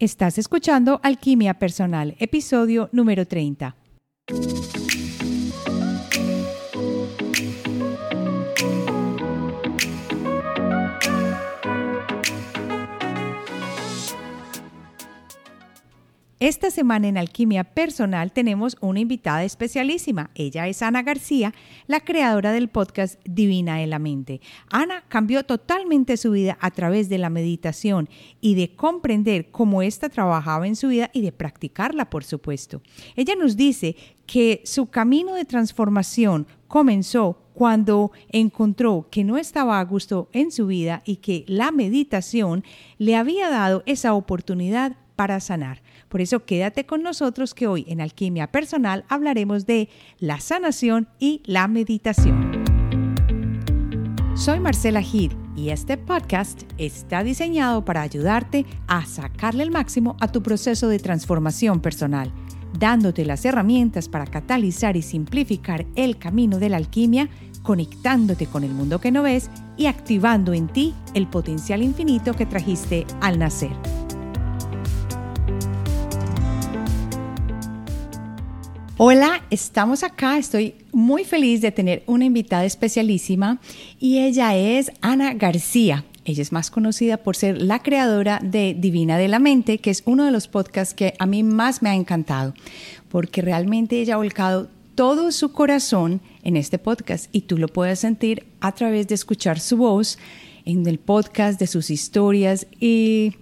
Estás escuchando Alquimia Personal, episodio número 30. Esta semana en Alquimia Personal tenemos una invitada especialísima. Ella es Ana García, la creadora del podcast Divina en la Mente. Ana cambió totalmente su vida a través de la meditación y de comprender cómo ésta trabajaba en su vida y de practicarla, por supuesto. Ella nos dice que su camino de transformación comenzó cuando encontró que no estaba a gusto en su vida y que la meditación le había dado esa oportunidad para sanar. Por eso quédate con nosotros que hoy en Alquimia Personal hablaremos de la sanación y la meditación. Soy Marcela Gid y este podcast está diseñado para ayudarte a sacarle el máximo a tu proceso de transformación personal, dándote las herramientas para catalizar y simplificar el camino de la alquimia, conectándote con el mundo que no ves y activando en ti el potencial infinito que trajiste al nacer. Hola, estamos acá. Estoy muy feliz de tener una invitada especialísima y ella es Ana García. Ella es más conocida por ser la creadora de Divina de la Mente, que es uno de los podcasts que a mí más me ha encantado, porque realmente ella ha volcado todo su corazón en este podcast y tú lo puedes sentir a través de escuchar su voz en el podcast, de sus historias y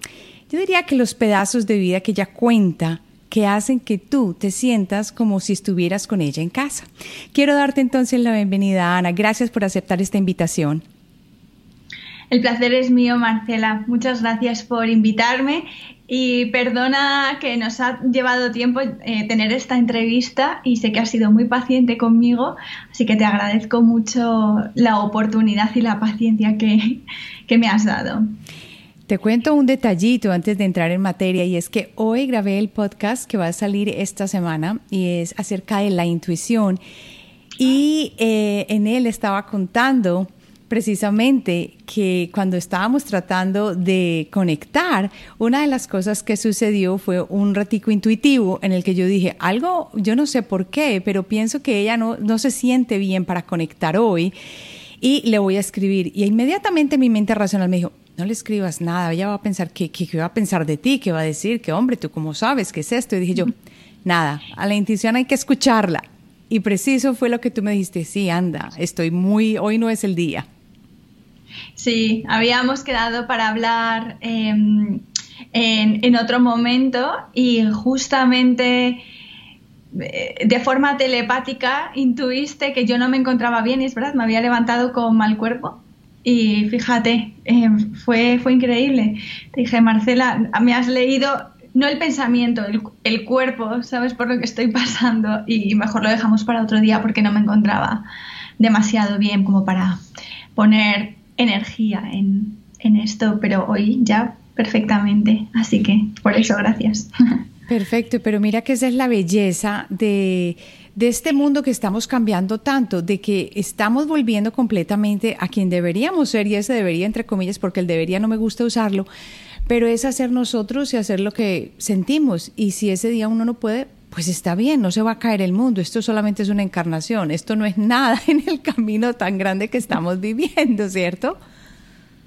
yo diría que los pedazos de vida que ella cuenta que hacen que tú te sientas como si estuvieras con ella en casa. Quiero darte entonces la bienvenida, Ana. Gracias por aceptar esta invitación. El placer es mío, Marcela. Muchas gracias por invitarme y perdona que nos ha llevado tiempo eh, tener esta entrevista y sé que has sido muy paciente conmigo, así que te agradezco mucho la oportunidad y la paciencia que, que me has dado. Te cuento un detallito antes de entrar en materia y es que hoy grabé el podcast que va a salir esta semana y es acerca de la intuición y eh, en él estaba contando precisamente que cuando estábamos tratando de conectar, una de las cosas que sucedió fue un ratico intuitivo en el que yo dije, algo, yo no sé por qué, pero pienso que ella no, no se siente bien para conectar hoy y le voy a escribir. Y inmediatamente mi mente racional me dijo, no le escribas nada, ella va a pensar que, va a pensar de ti, que va a decir que, hombre, tú cómo sabes qué es esto. Y dije yo, nada, a la intuición hay que escucharla. Y preciso fue lo que tú me dijiste, sí, anda, estoy muy, hoy no es el día. Sí, habíamos quedado para hablar em, en, en, otro momento y justamente eh, de forma telepática intuiste que yo no me encontraba bien y es verdad, me había levantado con mal cuerpo y fíjate, eh, fue, fue increíble. Te dije, Marcela, me has leído no el pensamiento, el, cuerpo, ¿sabes por lo que estoy pasando? Y mejor lo dejamos para otro día porque no me encontraba demasiado bien como para poner energía en, en esto, pero hoy ya perfectamente. Así que por eso, gracias. Perfecto, pero mira que esa es la belleza de, de este mundo que estamos cambiando tanto, de que estamos volviendo completamente a quien deberíamos ser, y ese debería, entre comillas, porque el debería no me gusta usarlo, pero es hacer nosotros y hacer lo que sentimos. Y si ese día uno no puede, pues está bien, no se va a caer el mundo, esto solamente es una encarnación, esto no es nada en el camino tan grande que estamos viviendo, ¿cierto?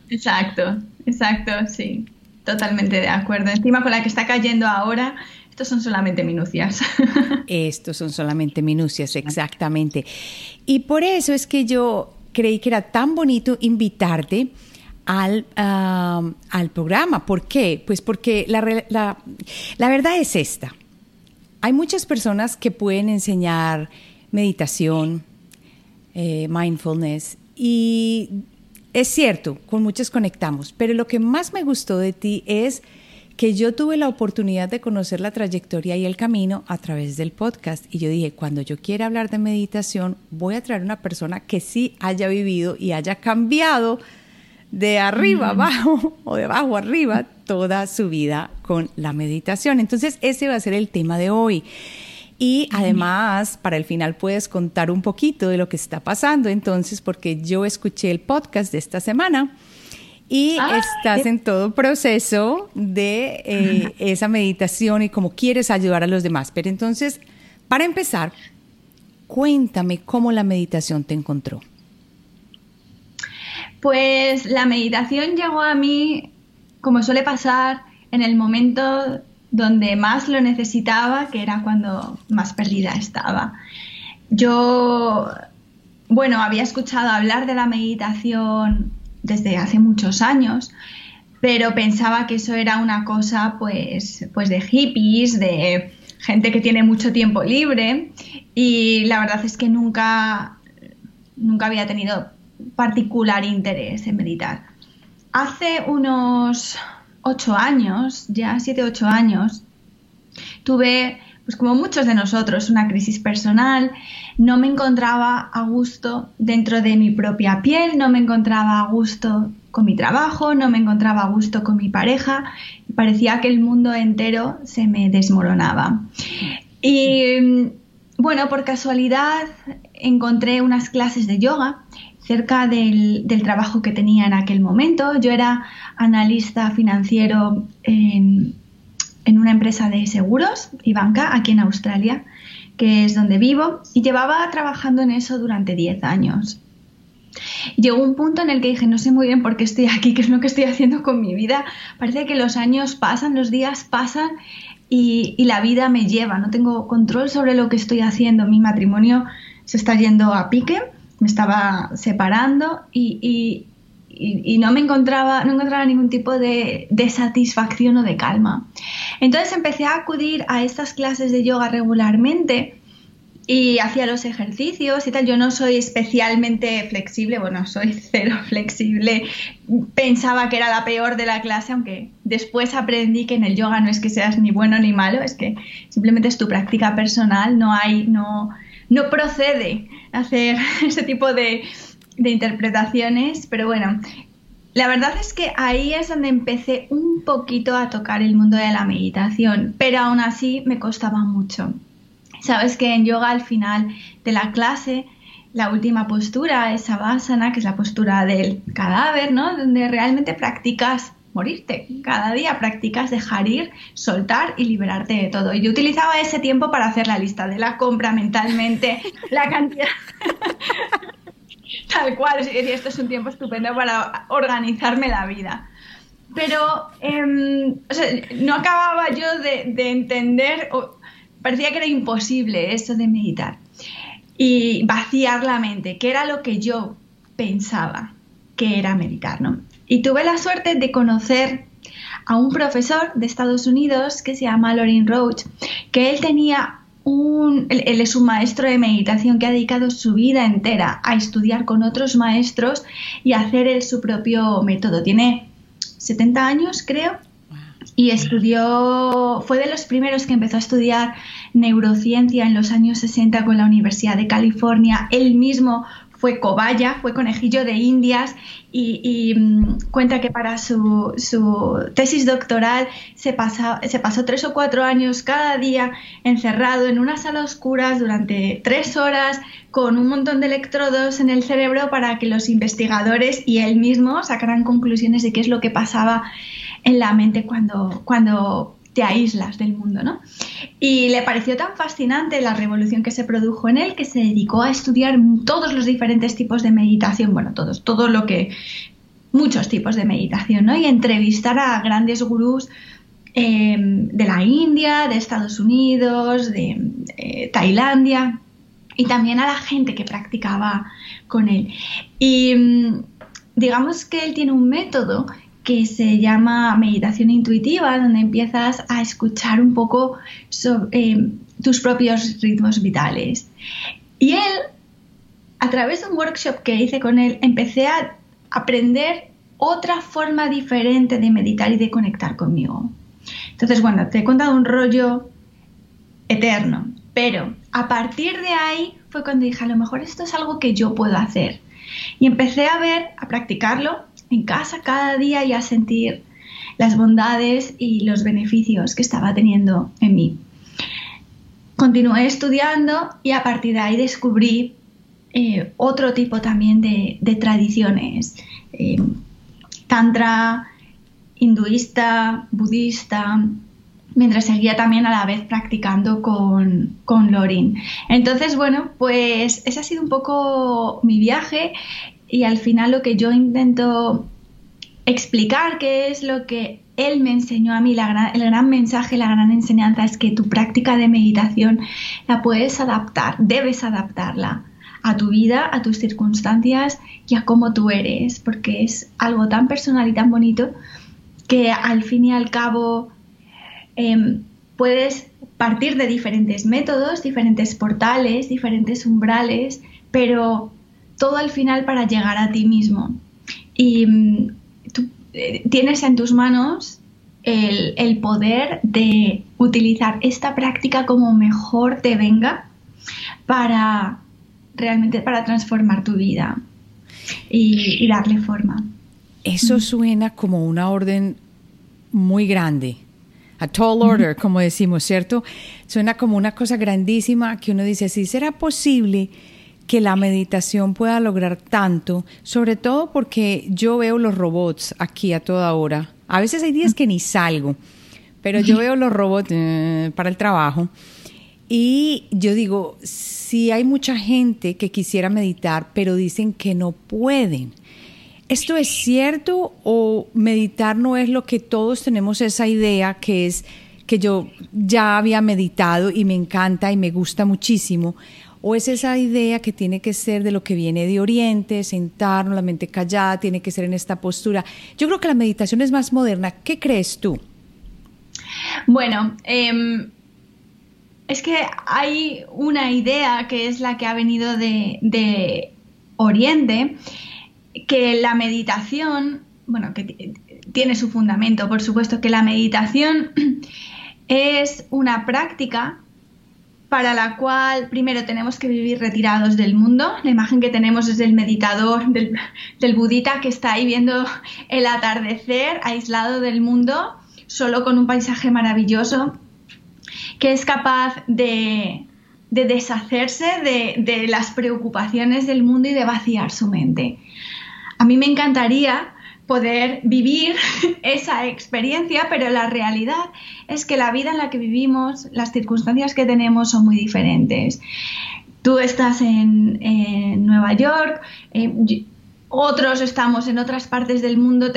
Exacto, exacto, sí. Totalmente de acuerdo. Encima con la que está cayendo ahora, estos son solamente minucias. Estos son solamente minucias, exactamente. Y por eso es que yo creí que era tan bonito invitarte al, al programa. ¿Por qué? Pues porque la, la, la verdad es esta. Hay muchas personas que pueden enseñar meditación, eh, mindfulness, y es cierto, con muchos conectamos, pero lo que más me gustó de ti es que yo tuve la oportunidad de conocer la trayectoria y el camino a través del podcast. Y yo dije, cuando yo quiera hablar de meditación, voy a traer una persona que sí haya vivido y haya cambiado de arriba abajo o de abajo arriba toda su vida con la meditación. Entonces, ese va a ser el tema de hoy. Y además, para el final puedes contar un poquito de lo que está pasando entonces, porque yo escuché el podcast de esta semana y ah, estás en todo proceso de eh, esa meditación y cómo quieres ayudar a los demás. Pero entonces, para empezar, cuéntame cómo la meditación te encontró. Pues la meditación llegó a mí, como suele pasar, en el momento donde más lo necesitaba, que era cuando más perdida estaba. Yo, bueno, había escuchado hablar de la meditación desde hace muchos años, pero pensaba que eso era una cosa pues, pues de hippies, de gente que tiene mucho tiempo libre y la verdad es que nunca, nunca había tenido particular interés en meditar. Hace unos ocho años, ya siete, ocho años, tuve pues como muchos de nosotros, una crisis personal, no me encontraba a gusto dentro de mi propia piel, no me encontraba a gusto con mi trabajo, no me encontraba a gusto con mi pareja, parecía que el mundo entero se me desmoronaba. Y bueno, por casualidad encontré unas clases de yoga cerca del, del, trabajo que tenía en aquel momento. Yo era analista financiero en, en una empresa de seguros y banca aquí en Australia, que es donde vivo, y llevaba trabajando en eso durante 10 años. Llegó un punto en el que dije, no sé muy bien por qué estoy aquí, qué es lo que estoy haciendo con mi vida. Parece que los años pasan, los días pasan y, la vida me lleva. No tengo control sobre lo que estoy haciendo. Mi matrimonio se está yendo a pique, me estaba separando y, y, no me encontraba, no encontraba ningún tipo de, de, satisfacción o de calma. Entonces empecé a acudir a estas clases de yoga regularmente y hacía los ejercicios y tal. Yo no soy especialmente flexible, bueno, soy cero flexible. Pensaba que era la peor de la clase, aunque después aprendí que en el yoga no es que seas ni bueno ni malo, es que simplemente es tu práctica personal, no hay, no, no procede hacer ese tipo de, de interpretaciones, pero bueno, la verdad es que ahí es donde empecé un poquito a tocar el mundo de la meditación, pero aún así me costaba mucho. Sabes que en yoga al final de la clase, la última postura es Savasana, que es la postura del cadáver, ¿no? Donde realmente practicas morirte. Cada día practicas dejar ir, soltar y liberarte de todo. Y yo utilizaba ese tiempo para hacer la lista de la compra mentalmente, la cantidad. Tal cual, esto es un tiempo estupendo para organizarme la vida. Pero em, no acababa yo de, entender, parecía que era imposible eso de meditar y vaciar la mente, que era lo que yo pensaba que era meditar, ¿no? Y tuve la suerte de conocer a un profesor de Estados Unidos que se llama Lorin Roach, que él tenía un, él, es un maestro de meditación que ha dedicado su vida entera a estudiar con otros maestros y hacer él su propio método. Tiene 70 años, creo, y estudió, fue de los primeros que empezó a estudiar neurociencia en los años 60 con la Universidad de California. Él mismo fue cobaya, fue conejillo de indias y, mm, cuenta que para su, tesis doctoral se, se pasó tres o cuatro años cada día encerrado en una sala oscura durante tres horas con un montón de electrodos en el cerebro para que los investigadores y él mismo sacaran conclusiones de qué es lo que pasaba en la mente cuando, cuando te aíslas del mundo, ¿no? Y le pareció tan fascinante la revolución que se produjo en él que se dedicó a estudiar todos los diferentes tipos de meditación, bueno, todos, todo lo que, muchos tipos de meditación, ¿no? Y entrevistar a grandes gurús em, de la India, de Estados Unidos, de eh, Tailandia y también a la gente que practicaba con él. Y mm, digamos que él tiene un método que se llama meditación intuitiva, donde empiezas a escuchar un poco eh, tus propios ritmos vitales. Y él, a través de un workshop que hice con él, empecé a aprender otra forma diferente de meditar y de conectar conmigo. Entonces, bueno, te he contado un rollo eterno, pero a partir de ahí fue cuando dije, a lo mejor esto es algo que yo puedo hacer. Y empecé a ver, a practicarlo en casa cada día y a sentir las bondades y los beneficios que estaba teniendo en mí. Continué estudiando y a partir de ahí descubrí eh, otro tipo también de, tradiciones eh, tantra, hinduista, budista, mientras seguía también a la vez practicando con, con Lorin. Entonces, bueno, pues ese ha sido un poco mi viaje y al final lo que yo intento explicar, qué es lo que él me enseñó a mí, el gran mensaje, la gran enseñanza es que tu práctica de meditación la puedes adaptar, debes adaptarla a tu vida, a tus circunstancias y a cómo tú eres, porque es algo tan personal y tan bonito que al fin y al cabo em, puedes partir de diferentes métodos, diferentes portales, diferentes umbrales, pero todo al final para llegar a ti mismo. Y mm, tú eh, tienes en tus manos el, poder de utilizar esta práctica como mejor te venga para realmente para transformar tu vida y, darle forma. Eso suena como una orden muy grande. A tall order, como decimos, ¿cierto? Suena como una cosa grandísima que uno dice, si será posible que la meditación pueda lograr tanto, sobre todo porque yo veo los robots aquí a toda hora. A veces hay días que ni salgo, pero yo veo los robots eh, para el trabajo y yo digo, si hay mucha gente que quisiera meditar, pero dicen que no pueden. ¿Esto es cierto o meditar no es lo que todos tenemos esa idea que es que yo ya había meditado y me encanta y me gusta muchísimo? ¿O es esa idea que tiene que ser de lo que viene de Oriente, sentarnos, la mente callada, tiene que ser en esta postura? Yo creo que la meditación es más moderna. ¿Qué crees tú? Bueno, em, es que hay una idea que es la que ha venido de, de Oriente, que la meditación, bueno, que tiene su fundamento, por supuesto, que la meditación es una práctica para la cual primero tenemos que vivir retirados del mundo. La imagen que tenemos es del meditador, del, budita que está ahí viendo el atardecer, aislado del mundo, solo con un paisaje maravilloso, que es capaz de, deshacerse de, de las preocupaciones del mundo y de vaciar su mente. A mí me encantaría poder vivir esa experiencia, pero la realidad es que la vida en la que vivimos, las circunstancias que tenemos son muy diferentes. Tú estás en, Nueva York, eh, otros estamos en otras partes del mundo,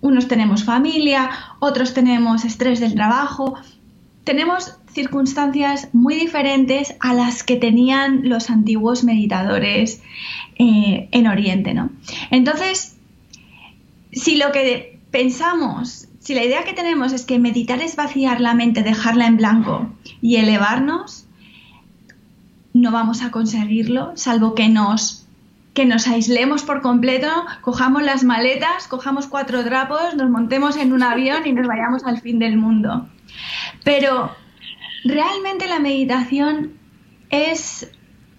unos tenemos familia, otros tenemos estrés del trabajo, tenemos circunstancias muy diferentes a las que tenían los antiguos meditadores eh, en Oriente, ¿no? Entonces, si lo que pensamos, si la idea que tenemos es que meditar es vaciar la mente, dejarla en blanco y elevarnos, no vamos a conseguirlo, salvo que nos que nos aislemos por completo, cojamos las maletas, cojamos cuatro trapos, nos montemos en un avión y nos vayamos al fin del mundo. Pero realmente la meditación es,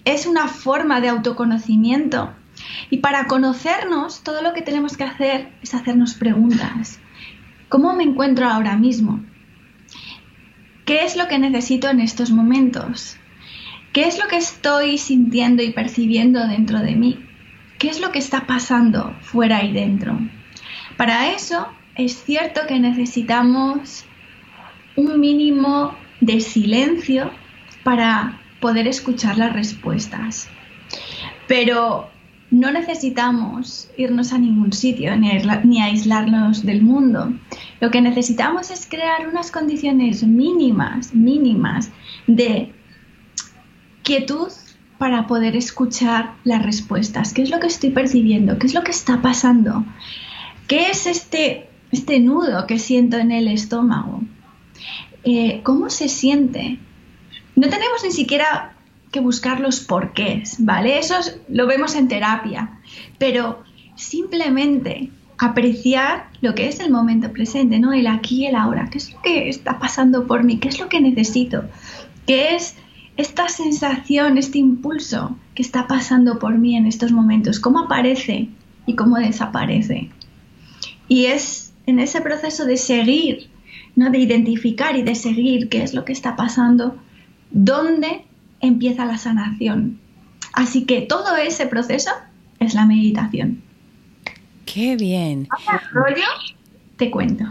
es una forma de autoconocimiento y para conocernos, todo lo que tenemos que hacer es hacernos preguntas. ¿Cómo me encuentro ahora mismo? ¿Qué es lo que necesito en estos momentos? ¿Qué es lo que estoy sintiendo y percibiendo dentro de mí? ¿Qué es lo que está pasando fuera y dentro? Para eso es cierto que necesitamos un mínimo de silencio para poder escuchar las respuestas. Pero no necesitamos irnos a ningún sitio ni, aislarnos del mundo. Lo que necesitamos es crear unas condiciones mínimas, mínimas de quietud para poder escuchar las respuestas. ¿Qué es lo que estoy percibiendo? ¿Qué es lo que está pasando? ¿Qué es este, este nudo que siento en el estómago? Eh, ¿Cómo se siente? No tenemos ni siquiera que buscar los porqués, ¿vale? Eso lo vemos en terapia, pero simplemente apreciar lo que es el momento presente, ¿no? El aquí y el ahora. ¿Qué es lo que está pasando por mí? ¿Qué es lo que necesito? ¿Qué es esta sensación, este impulso que está pasando por mí en estos momentos? ¿Cómo aparece y cómo desaparece? Y es en ese proceso de seguir, ¿no? De identificar y de seguir qué es lo que está pasando, dónde empieza la sanación. Así que todo ese proceso es la meditación. Qué bien. rollo, te cuento.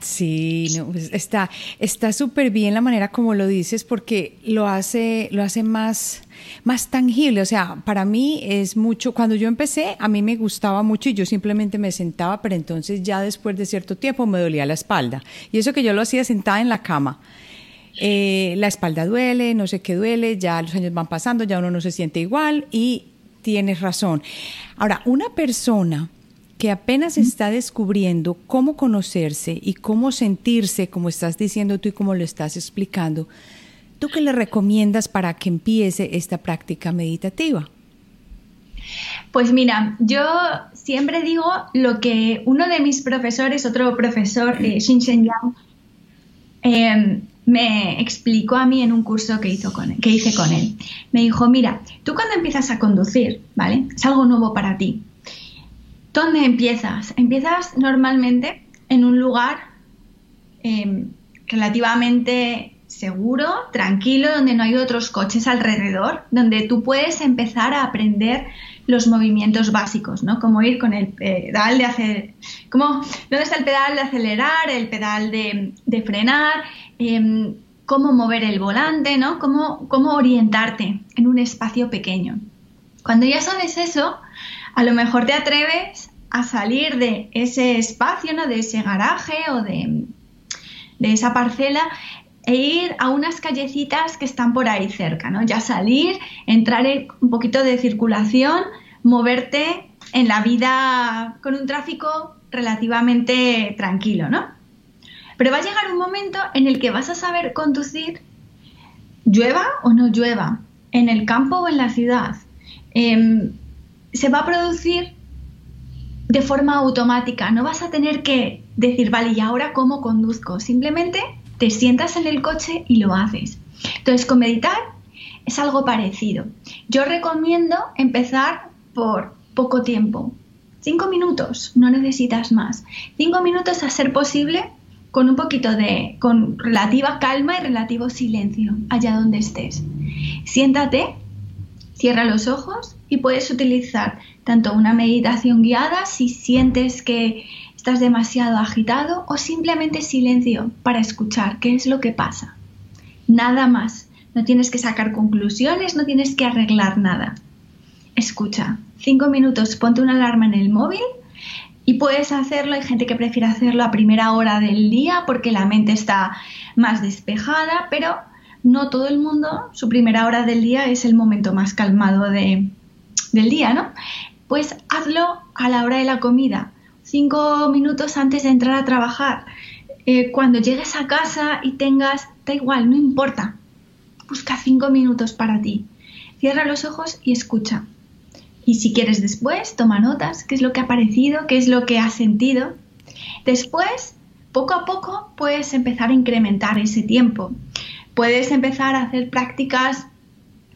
Sí, no, pues está está súper bien la manera como lo dices porque lo hace lo hace más más tangible, o sea, para mí es mucho cuando yo empecé, a mí me gustaba mucho y yo simplemente me sentaba, pero entonces ya después de cierto tiempo me dolía la espalda. Y eso que yo lo hacía sentada en la cama. Eh, la espalda duele, no sé qué duele, ya los años van pasando, ya uno no se siente igual y tienes razón. Ahora, una persona que apenas está descubriendo cómo conocerse y cómo sentirse, como estás diciendo tú y como lo estás explicando, ¿tú qué le recomiendas para que empiece esta práctica meditativa? Pues mira, yo siempre digo lo que uno de mis profesores, otro profesor, eh, Shin Shen Yang, em, me explicó a mí en un curso que, hizo con que hice con él. Me dijo, mira, tú cuando empiezas a conducir, ¿vale? Es algo nuevo para ti. ¿Dónde empiezas? Empiezas normalmente en un lugar em, relativamente seguro, tranquilo, donde no hay otros coches alrededor, donde tú puedes empezar a aprender los movimientos básicos, ¿no? Como ir con el pedal de hacer, como, ¿dónde está el pedal de acelerar, el pedal de, frenar, em, cómo mover el volante, ¿no? Cómo, orientarte en un espacio pequeño. Cuando ya sabes eso, a lo mejor te atreves a salir de ese espacio, ¿no? de ese garaje o de, esa parcela e ir a unas callecitas que están por ahí cerca, ¿no? Ya salir, entrar en un poquito de circulación, moverte en la vida con un tráfico relativamente tranquilo, ¿no? Pero va a llegar un momento en el que vas a saber conducir, llueva o no llueva, en el campo o en la ciudad. Em, se va a producir de forma automática. No vas a tener que decir, vale, ¿y ahora cómo conduzco? Simplemente te sientas en el coche y lo haces. Entonces, con meditar es algo parecido. Yo recomiendo empezar por poco tiempo. Cinco minutos, no necesitas más. Cinco minutos a ser posible con un poquito de, con relativa calma y relativo silencio allá donde estés. Siéntate Cierra los ojos y puedes utilizar tanto una meditación guiada si sientes que estás demasiado agitado o simplemente silencio para escuchar qué es lo que pasa. Nada más. No tienes que sacar conclusiones, no tienes que arreglar nada. Escucha. Cinco minutos, ponte una alarma en el móvil y puedes hacerlo. Hay gente que prefiere hacerlo a primera hora del día porque la mente está más despejada, pero no todo el mundo, su primera hora del día es el momento más calmado del día, ¿no? Pues hazlo a la hora de la comida, cinco minutos antes de entrar a trabajar. Eh, cuando llegues a casa y tengas, da igual, no importa, busca cinco minutos para ti. Cierra los ojos y escucha. Y si quieres después, toma notas, qué es lo que ha parecido, qué es lo que has sentido. Después, poco a poco, puedes empezar a incrementar ese tiempo puedes empezar a hacer prácticas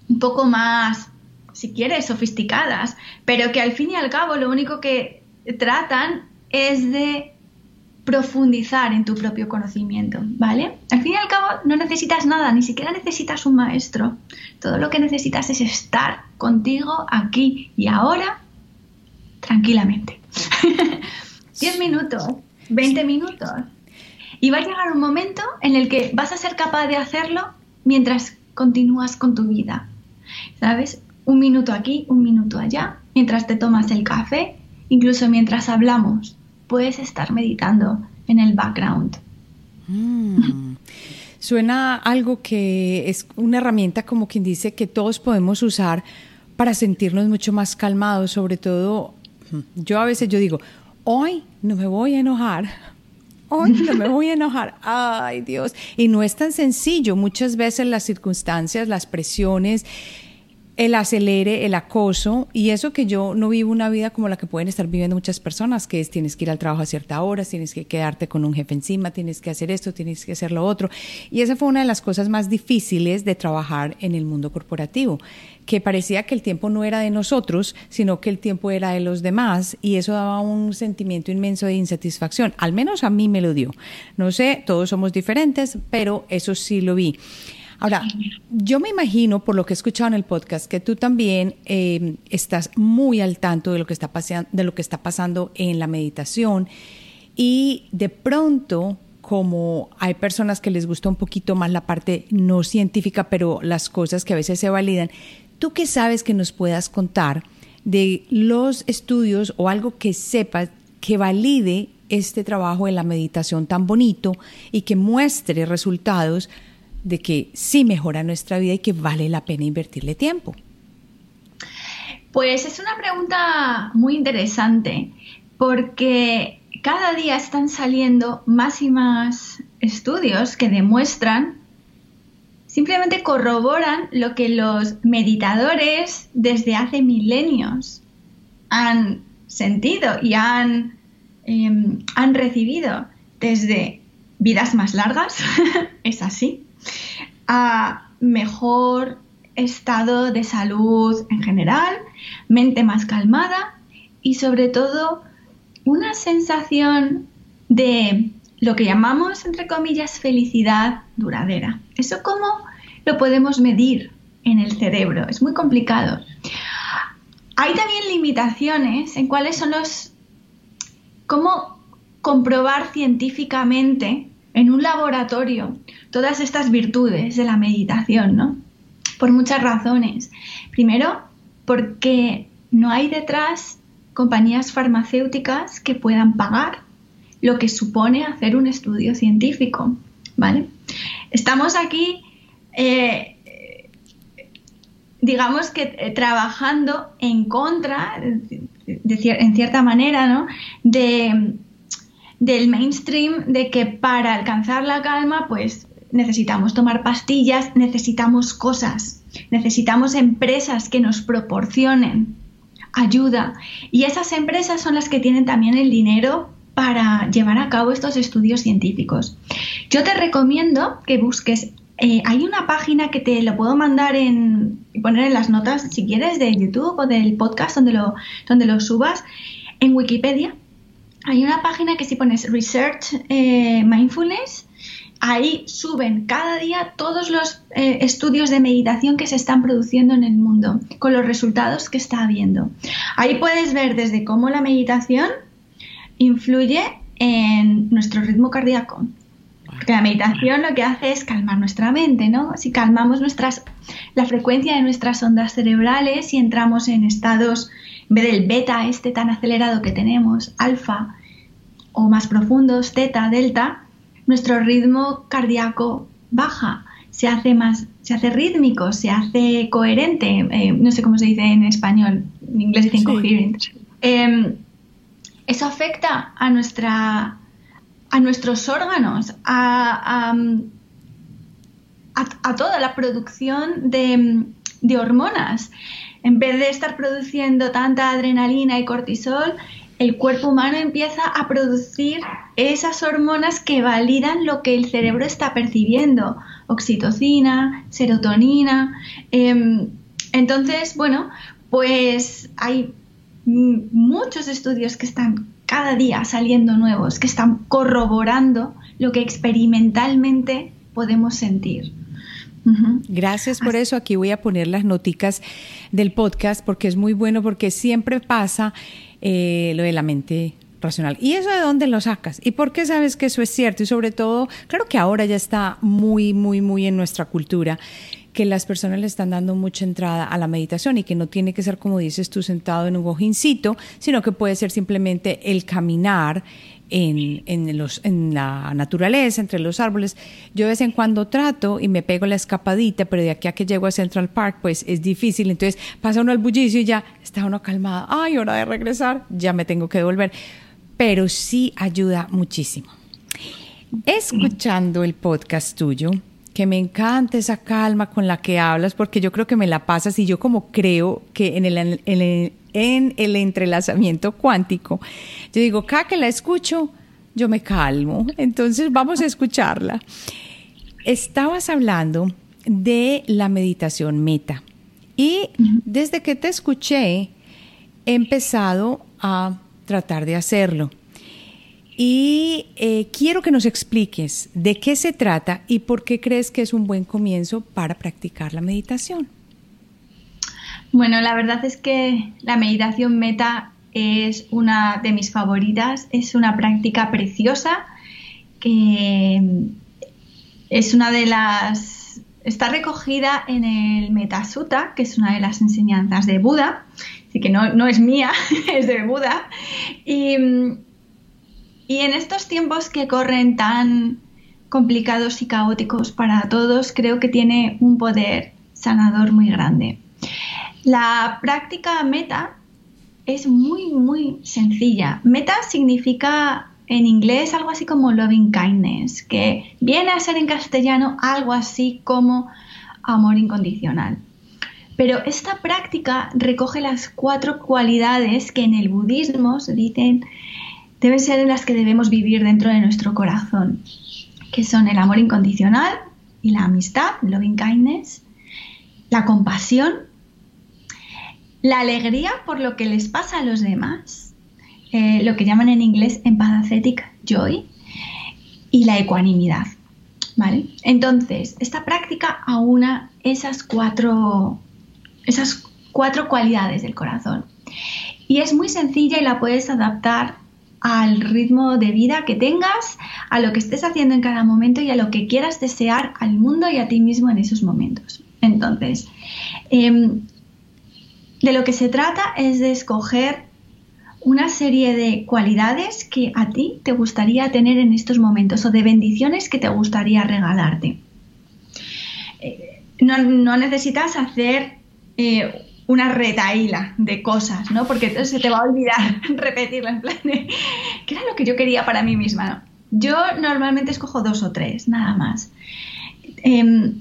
un poco más, si quieres, sofisticadas, pero que al fin y al cabo lo único que tratan es de profundizar en tu propio conocimiento, ¿vale? Al fin y al cabo no necesitas nada, ni siquiera necesitas un maestro. Todo lo que necesitas es estar contigo aquí y ahora tranquilamente. 10 minutos, 20 minutos. Y va a llegar un momento en el que vas a ser capaz de hacerlo mientras continúas con tu vida. ¿Sabes? Un minuto aquí, un minuto allá, mientras te tomas el café, incluso mientras hablamos, puedes estar meditando en el background. Mm. Suena algo que es una herramienta como quien dice que todos podemos usar para sentirnos mucho más calmados, sobre todo yo a veces yo digo, hoy no me voy a enojar hoy no me voy a enojar, ay Dios. Y no es tan sencillo, muchas veces las circunstancias, las presiones, el acelere, el acoso y eso que yo no vivo una vida como la que pueden estar viviendo muchas personas, que es tienes que ir al trabajo a cierta hora, tienes que quedarte con un jefe encima, tienes que hacer esto, tienes que hacer lo otro. Y esa fue una de las cosas más difíciles de trabajar en el mundo corporativo, que parecía que el tiempo no era de nosotros, sino que el tiempo era de los demás y eso daba un sentimiento inmenso de insatisfacción. Al menos a mí me lo dio. No sé, todos somos diferentes, pero eso sí lo vi. Ahora, yo me imagino, por lo que he escuchado en el podcast, que tú también eh, estás muy al tanto de lo, que está de lo que está pasando en la meditación. Y de pronto, como hay personas que les gusta un poquito más la parte no científica, pero las cosas que a veces se validan, ¿tú qué sabes que nos puedas contar de los estudios o algo que sepas que valide este trabajo de la meditación tan bonito y que muestre resultados de que sí mejora nuestra vida y que vale la pena invertirle tiempo? Pues es una pregunta muy interesante porque cada día están saliendo más y más estudios que demuestran, simplemente corroboran lo que los meditadores desde hace milenios han sentido y han, em, han recibido desde vidas más largas, es así, a mejor estado de salud en general, mente más calmada y sobre todo una sensación de lo que llamamos, entre comillas, felicidad duradera. ¿Eso cómo lo podemos medir en el cerebro? Es muy complicado. Hay también limitaciones en cuáles son los... cómo comprobar científicamente en un laboratorio todas estas virtudes de la meditación, ¿no? Por muchas razones. Primero, porque no hay detrás compañías farmacéuticas que puedan pagar lo que supone hacer un estudio científico, ¿vale? Estamos aquí, eh, digamos que eh, trabajando en contra, en cierta manera, ¿no? De, del mainstream de que para alcanzar la calma, pues necesitamos tomar pastillas, necesitamos cosas, necesitamos empresas que nos proporcionen ayuda. Y esas empresas son las que tienen también el dinero para llevar a cabo estos estudios científicos. Yo te recomiendo que busques, eh, hay una página que te lo puedo mandar en, poner en las notas si quieres de YouTube o del podcast donde lo, donde lo subas, en Wikipedia. Hay una página que si pones Research eh, Mindfulness, ahí suben cada día todos los eh, estudios de meditación que se están produciendo en el mundo, con los resultados que está habiendo. Ahí puedes ver desde cómo la meditación influye en nuestro ritmo cardíaco. Porque la meditación lo que hace es calmar nuestra mente, ¿no? Si calmamos nuestras, la frecuencia de nuestras ondas cerebrales y entramos en estados, en vez del beta este tan acelerado que tenemos, alfa, o más profundos, teta, delta, nuestro ritmo cardíaco baja, se hace más, se hace rítmico, se hace coherente, eh, no sé cómo se dice en español, en inglés dicen coherent. Em, eso afecta a nuestra a nuestros órganos, a, a, toda la producción de, de hormonas. En vez de estar produciendo tanta adrenalina y cortisol, el cuerpo humano empieza a producir esas hormonas que validan lo que el cerebro está percibiendo, oxitocina, serotonina. Em, entonces, bueno, pues hay muchos estudios que están cada día saliendo nuevos, que están corroborando lo que experimentalmente podemos sentir. Gracias por eso. Aquí voy a poner las noticas del podcast porque es muy bueno porque siempre pasa eh, lo de la mente racional. ¿Y eso de dónde lo sacas? ¿Y por qué sabes que eso es cierto? Y sobre todo, claro que ahora ya está muy, muy, muy en nuestra cultura que las personas le están dando mucha entrada a la meditación y que no tiene que ser, como dices tú, sentado en un cojincito, sino que puede ser simplemente el caminar en, en, los, en la naturaleza, entre los árboles. Yo de vez en cuando trato y me pego la escapadita, pero de aquí a que llego a Central Park, pues es difícil. Entonces pasa uno al bullicio y ya está uno calmado. Ay, hora de regresar, ya me tengo que devolver. Pero sí ayuda muchísimo. Escuchando el podcast tuyo, que me encanta esa calma con la que hablas, porque yo creo que me la pasas y yo como creo que en el, en el, en el entrelazamiento cuántico. Yo digo, cada que la escucho, yo me calmo. Entonces vamos a escucharla. Estabas hablando de la meditación meta. Y desde que te escuché, he empezado a tratar de hacerlo. Y eh, quiero que nos expliques de qué se trata y por qué crees que es un buen comienzo para practicar la meditación. Bueno, la verdad es que la meditación meta es una de mis favoritas, es una práctica preciosa que es una de las... está recogida en el Metasutta, que es una de las enseñanzas de Buda, así que no, es mía, es de Buda. Y, y en estos tiempos que corren tan complicados y caóticos para todos, creo que tiene un poder sanador muy grande. La práctica meta es muy, muy sencilla. Meta significa en inglés algo así como loving kindness, que viene a ser en castellano algo así como amor incondicional. Pero esta práctica recoge las cuatro cualidades que en el budismo se dicen deben ser las que debemos vivir dentro de nuestro corazón, que son el amor incondicional y la amistad, loving kindness, la compasión, la alegría por lo que les pasa a los demás, eh, lo que llaman en inglés empathetic joy, y la ecuanimidad. ¿Vale? Entonces, esta práctica aúna esas cuatro, esas cuatro cualidades del corazón. Y es muy sencilla y la puedes adaptar al ritmo de vida que tengas, a lo que estés haciendo en cada momento y a lo que quieras desear al mundo y a ti mismo en esos momentos. Entonces, em, de lo que se trata es de escoger una serie de cualidades que a ti te gustaría tener en estos momentos o de bendiciones que te gustaría regalarte. Eh, no, necesitas hacer eh, una retaíla de cosas, ¿no? Porque entonces se te va a olvidar repetirla en plan ¿qué era lo que yo quería para mí misma? Yo normalmente escojo dos o tres, nada más. Em,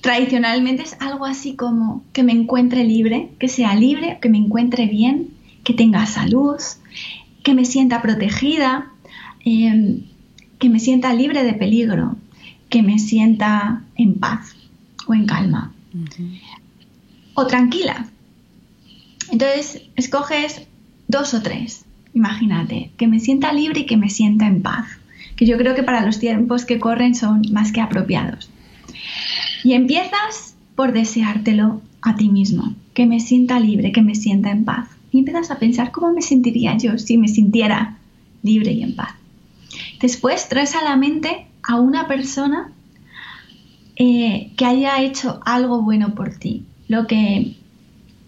tradicionalmente es algo así como que me encuentre libre, que sea libre, que me encuentre bien, que tenga salud, que me sienta protegida, em, que me sienta libre de peligro, que me sienta en paz o en calma tranquila. Entonces escoges dos o tres, imagínate, que me sienta libre y que me sienta en paz, que yo creo que para los tiempos que corren son más que apropiados. Y empiezas por deseártelo a ti mismo, que me sienta libre, que me sienta en paz. Y empiezas a pensar cómo me sentiría yo si me sintiera libre y en paz. Después traes a la mente a una persona eh, que haya hecho algo bueno por ti, lo que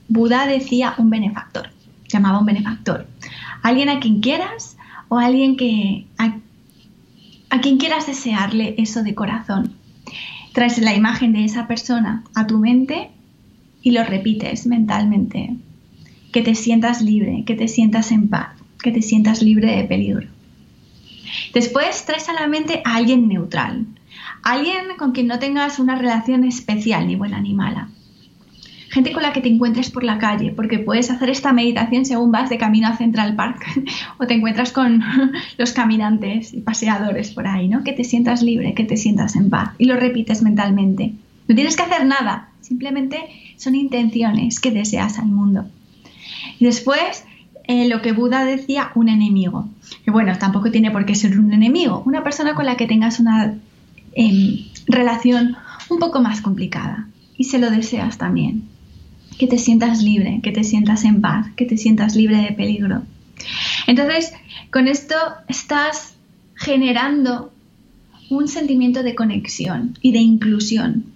Buda decía un benefactor, llamaba un benefactor. Alguien a quien quieras o alguien que a quien quieras desearle eso de corazón traes la imagen de esa persona a tu mente y lo repites mentalmente. Que te sientas libre, que te sientas en paz, que te sientas libre de peligro. Después traes a la mente a alguien neutral, alguien con quien no tengas una relación especial, ni buena ni mala gente con la que te encuentres por la calle, porque puedes hacer esta meditación según vas de camino a Central Park o te encuentras con los caminantes y paseadores por ahí, ¿no? Que te sientas libre, que te sientas en paz y lo repites mentalmente. No tienes que hacer nada, simplemente son intenciones que deseas al mundo. Y después, eh, lo que Buda decía, un enemigo. Que bueno, tampoco tiene por qué ser un enemigo, una persona con la que tengas una em, relación un poco más complicada y se lo deseas también que te sientas libre, que te sientas en paz, que te sientas libre de peligro. Entonces, con esto estás generando un sentimiento de conexión y de inclusión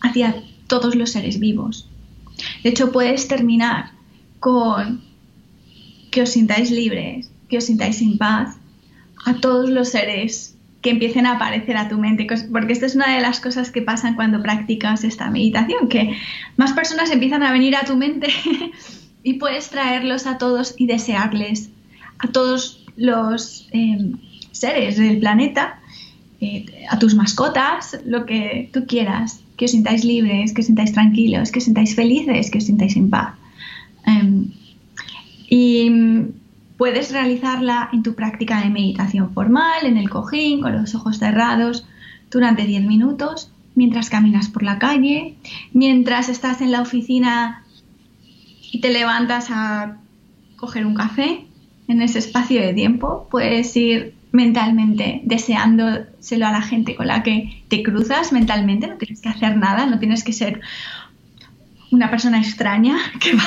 hacia todos los seres vivos. De hecho, puedes terminar con que os sintáis libres, que os sintáis en paz a todos los seres que empiecen a aparecer a tu mente, porque esto es una de las cosas que pasan cuando practicas esta meditación, que más personas empiezan a venir a tu mente y puedes traerlos a todos y desearles a todos los em, seres del planeta, eh, a tus mascotas, lo que tú quieras, que os sintáis libres, que os sintáis tranquilos, que os sintáis felices, que os sintáis en paz. Em, y Puedes realizarla en tu práctica de meditación formal, en el cojín, con los ojos cerrados, durante 10 minutos, mientras caminas por la calle, mientras estás en la oficina y te levantas a coger un café, en ese espacio de tiempo, puedes ir mentalmente deseándoselo a la gente con la que te cruzas mentalmente, no tienes que hacer nada, no tienes que ser una persona extraña que va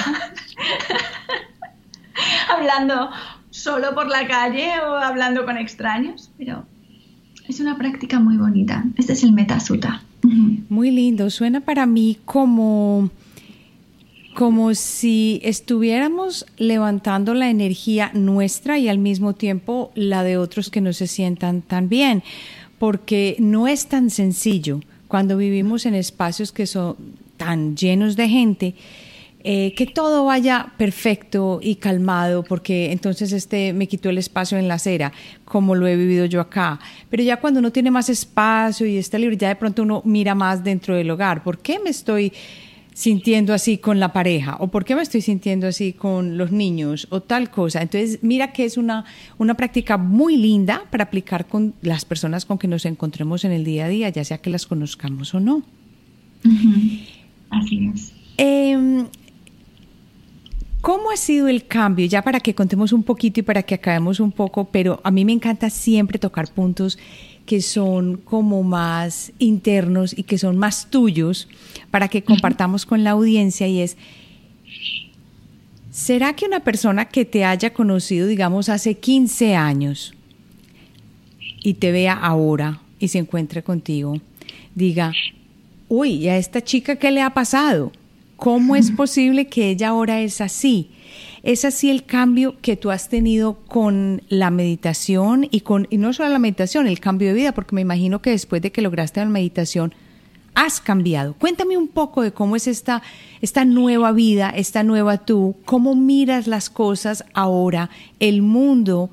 hablando solo por la calle o hablando con extraños, pero es una práctica muy bonita. Este es el Metasuta. Muy lindo, suena para mí como como si estuviéramos levantando la energía nuestra y al mismo tiempo la de otros que no se sientan tan bien, porque no es tan sencillo cuando vivimos en espacios que son tan llenos de gente. Eh, que todo vaya perfecto y calmado, porque entonces este me quitó el espacio en la acera, como lo he vivido yo acá. Pero ya cuando uno tiene más espacio y está libre, ya de pronto uno mira más dentro del hogar. ¿Por qué me estoy sintiendo así con la pareja o por qué me estoy sintiendo así con los niños o tal cosa. Entonces, mira que es una, una práctica muy linda para aplicar con las personas con que nos encontremos en el día a día, ya sea que las conozcamos o no. Así es. Em, ¿Cómo ha sido el cambio? Ya para que contemos un poquito y para que acabemos un poco, pero a mí me encanta siempre tocar puntos que son como más internos y que son más tuyos para que compartamos con la audiencia y es, ¿será que una persona que te haya conocido, digamos, hace 15 años y te vea ahora y se encuentre contigo, diga, uy, ¿y a esta chica qué le ha pasado? ¿Cómo es posible que ella ahora es así? ¿Es así el cambio que tú has tenido con la meditación y con y no solo la meditación, el cambio de vida? Porque me imagino que después de que lograste la meditación, has cambiado. Cuéntame un poco de cómo es esta, esta nueva vida, esta nueva tú, cómo miras las cosas ahora, el mundo,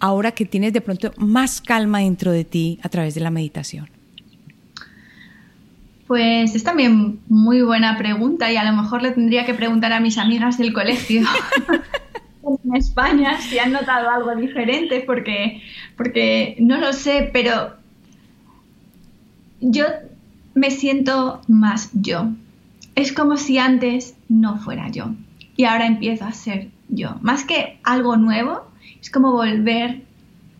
ahora que tienes de pronto más calma dentro de ti a través de la meditación. Pues es también muy buena pregunta y a lo mejor le tendría que preguntar a mis amigas del colegio en España si han notado algo diferente porque, porque no lo sé, pero yo me siento más yo. Es como si antes no fuera yo y ahora empiezo a ser yo. Más que algo nuevo, es como volver,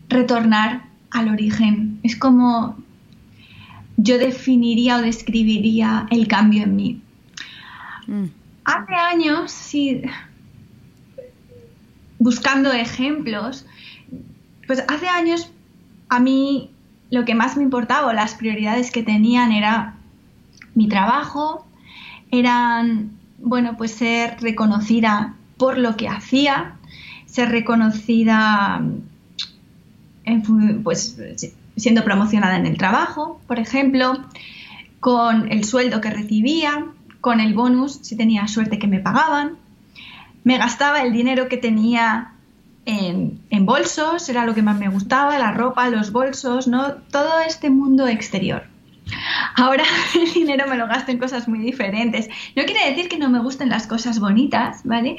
retornar al origen. Es como yo definiría o describiría el cambio en mí. Mm. Hace años, sí, buscando ejemplos, pues hace años a mí lo que más me importaba o las prioridades que tenían era mi trabajo, eran, bueno, pues ser reconocida por lo que hacía, ser reconocida, en, pues siendo promocionada en el trabajo, por ejemplo, con el sueldo que recibía, con el bonus si tenía suerte que me pagaban. Me gastaba el dinero que tenía en, bolsos, era lo que más me gustaba, la ropa, los bolsos, ¿no? Todo este mundo exterior. Ahora el dinero me lo gasto en cosas muy diferentes. No quiere decir que no me gusten las cosas bonitas, ¿vale?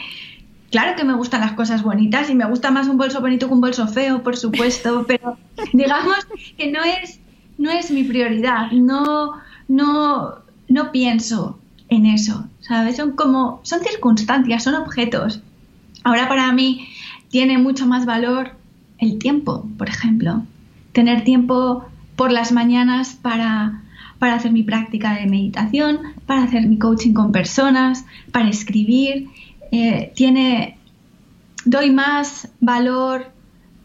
Claro que me gustan las cosas bonitas y me gusta más un bolso bonito que un bolso feo, por supuesto, pero digamos que no es, no es mi prioridad, no, no, no pienso en eso, ¿sabes? Son como, son circunstancias, son objetos. Ahora para mí tiene mucho más valor el tiempo, por ejemplo. Tener tiempo por las mañanas para, para hacer mi práctica de meditación, para hacer mi coaching con personas, para escribir eh, tiene, doy más valor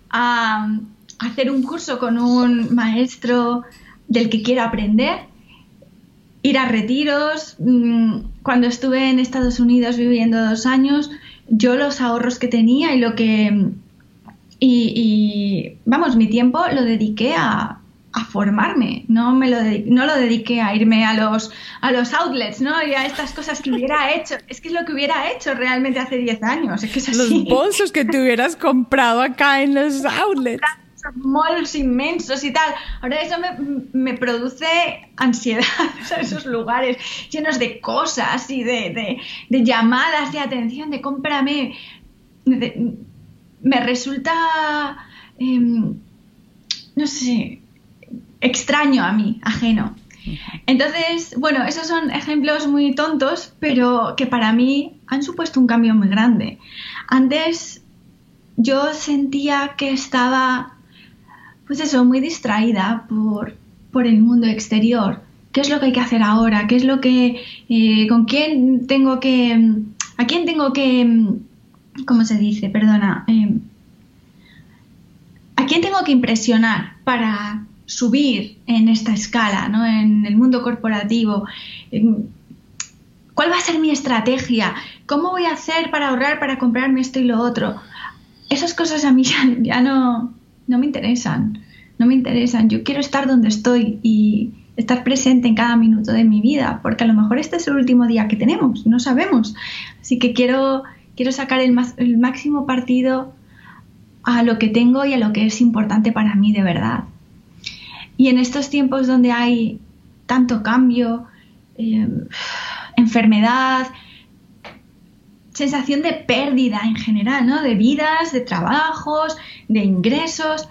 a, hacer un curso con un maestro del que quiero aprender, ir a retiros. Mm, cuando estuve en Estados Unidos viviendo dos años, yo los ahorros que tenía y lo que... y vamos, mi tiempo lo dediqué a, a formarme, no me lo no lo dediqué a irme a los a los outlets, ¿no? Y a estas cosas que hubiera hecho. Es que es lo que hubiera hecho realmente hace 10 años, es que es así. Los bolsos que te hubieras comprado acá en los outlets. Malls inmensos y tal. Ahora eso me, produce ansiedad, esos lugares llenos de cosas y de, llamadas de atención, de cómprame. me resulta, em, no sé, extraño a mí, ajeno. Entonces, bueno, esos son ejemplos muy tontos, pero que para mí han supuesto un cambio muy grande. Antes yo sentía que estaba, pues eso, muy distraída por, por el mundo exterior. ¿Qué es lo que hay que hacer ahora? ¿Qué es lo que, eh, con quién tengo que, a quién tengo que, ¿cómo se dice? Perdona. Em, ¿A quién tengo que impresionar para subir en esta escala, ¿no? en el mundo corporativo? ¿Cuál va a ser mi estrategia? ¿Cómo voy a hacer para ahorrar para comprarme esto y lo otro? Esas cosas a mí ya, no, no me interesan. No me interesan. Yo quiero estar donde estoy y estar presente en cada minuto de mi vida, porque a lo mejor este es el último día que tenemos, no sabemos. Así que quiero, quiero sacar el, el máximo partido a lo que tengo y a lo que es importante para mí de verdad. Y en estos tiempos donde hay tanto cambio, eh, enfermedad, sensación de pérdida en general, ¿no? De vidas, de trabajos, de ingresos,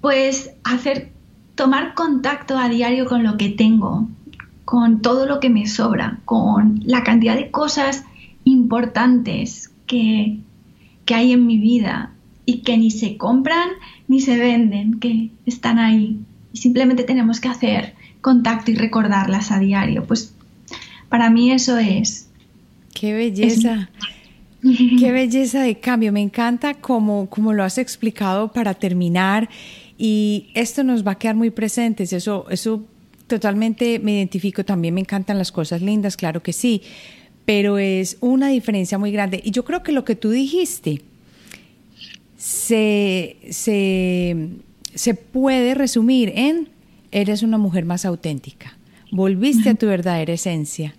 pues hacer, tomar contacto a diario con lo que tengo, con todo lo que me sobra, con la cantidad de cosas importantes que, que hay en mi vida y que ni se compran ni se venden, que están ahí. Y simplemente tenemos que hacer contacto y recordarlas a diario. Pues para mí eso es. Qué belleza. Qué belleza de cambio. Me encanta como, como lo has explicado para terminar. Y esto nos va a quedar muy presentes. Eso, eso totalmente me identifico. También me encantan las cosas lindas, claro que sí. Pero es una diferencia muy grande. Y yo creo que lo que tú dijiste se, se, se puede resumir en eres una mujer más auténtica volviste a tu verdadera esencia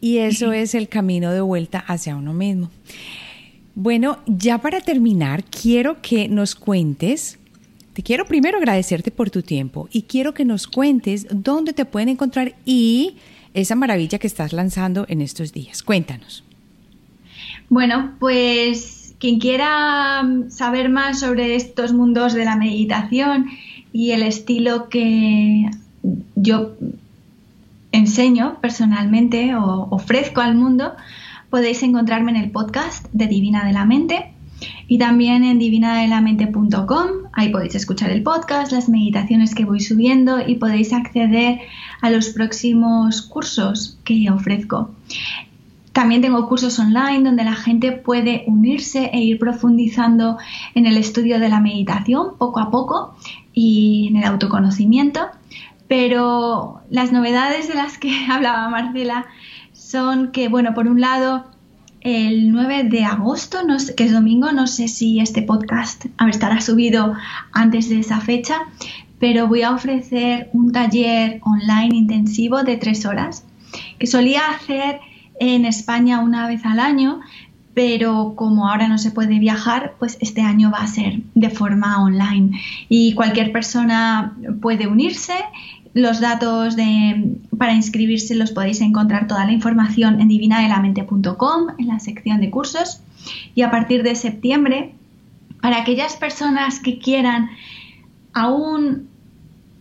y eso es el camino de vuelta hacia uno mismo. Bueno, ya para terminar, quiero que nos cuentes, te quiero primero agradecerte por tu tiempo y quiero que nos cuentes dónde te pueden encontrar y esa maravilla que estás lanzando en estos días. Cuéntanos. Bueno, pues quien quiera saber más sobre estos mundos de la meditación y el estilo que yo enseño personalmente o ofrezco al mundo, podéis encontrarme en el podcast de Divina de la Mente y también en divinadelamente.com. Ahí podéis escuchar el podcast, las meditaciones que voy subiendo y podéis acceder a los próximos cursos que ofrezco. También tengo cursos online donde la gente puede unirse e ir profundizando en el estudio de la meditación poco a poco y en el autoconocimiento. Pero las novedades de las que hablaba Marcela son que, bueno, por un lado, el 9 de agosto, que es domingo, no sé si este podcast estará subido antes de esa fecha, pero voy a ofrecer un taller online intensivo de tres horas que solía hacer en España una vez al año, pero como ahora no se puede viajar, pues este año va a ser de forma online y cualquier persona puede unirse los datos de, para inscribirse los podéis encontrar toda la información en divinadelamente.com en la sección de cursos. Y a partir de septiembre, para aquellas personas que quieran aún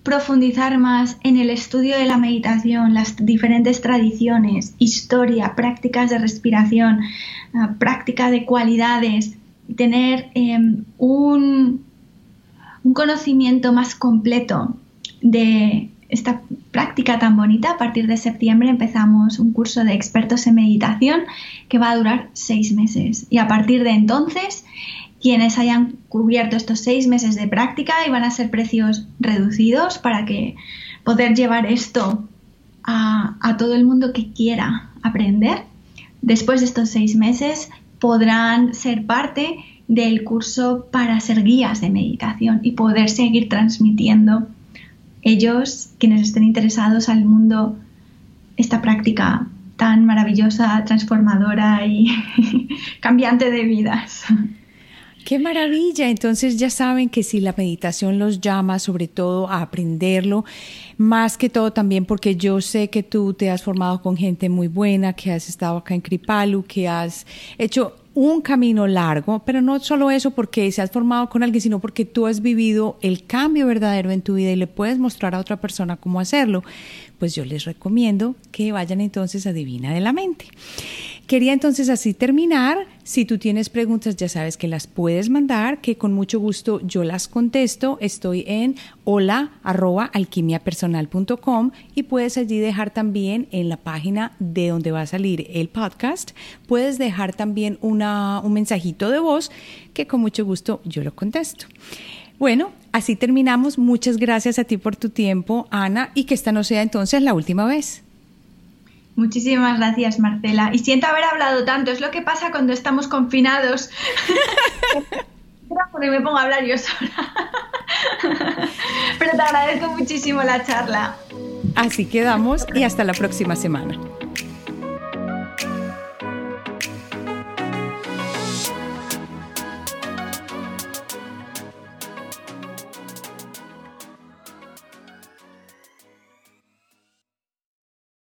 profundizar más en el estudio de la meditación, las diferentes tradiciones, historia, prácticas de respiración, ah, práctica de cualidades, tener em, un, un conocimiento más completo de esta práctica tan bonita, a partir de septiembre empezamos un curso de expertos en meditación que va a durar seis meses. Y a partir de entonces, quienes hayan cubierto estos seis meses de práctica y van a ser precios reducidos para que poder llevar esto a, a todo el mundo que quiera aprender, después de estos seis meses podrán ser parte del curso para ser guías de meditación y poder seguir transmitiendo ellos, quienes estén interesados al mundo, esta práctica tan maravillosa, transformadora y cambiante de vidas. Qué maravilla. Entonces ya saben que si la meditación los llama sobre todo a aprenderlo, más que todo también porque yo sé que tú te has formado con gente muy buena, que has estado acá en Kripalu, que has hecho un camino largo, pero no solo eso porque se has formado con alguien, sino porque tú has vivido el cambio verdadero en tu vida y le puedes mostrar a otra persona cómo hacerlo, pues yo les recomiendo que vayan entonces a Divina de la Mente. Quería entonces así terminar Si tú tienes preguntas, ya sabes que las puedes mandar, que con mucho gusto yo las contesto. Estoy en hola alquimiapersonal.com y puedes allí dejar también en la página de donde va a salir el podcast, puedes dejar también una, un mensajito de voz que con mucho gusto yo lo contesto. Bueno, así terminamos. Muchas gracias a ti por tu tiempo, Ana, y que esta no sea entonces la última vez. Muchísimas gracias, Marcela. Y siento haber hablado tanto. Es lo que pasa cuando estamos confinados. y me pongo a hablar yo sola. Pero te agradezco muchísimo la charla. Así quedamos y hasta la próxima semana.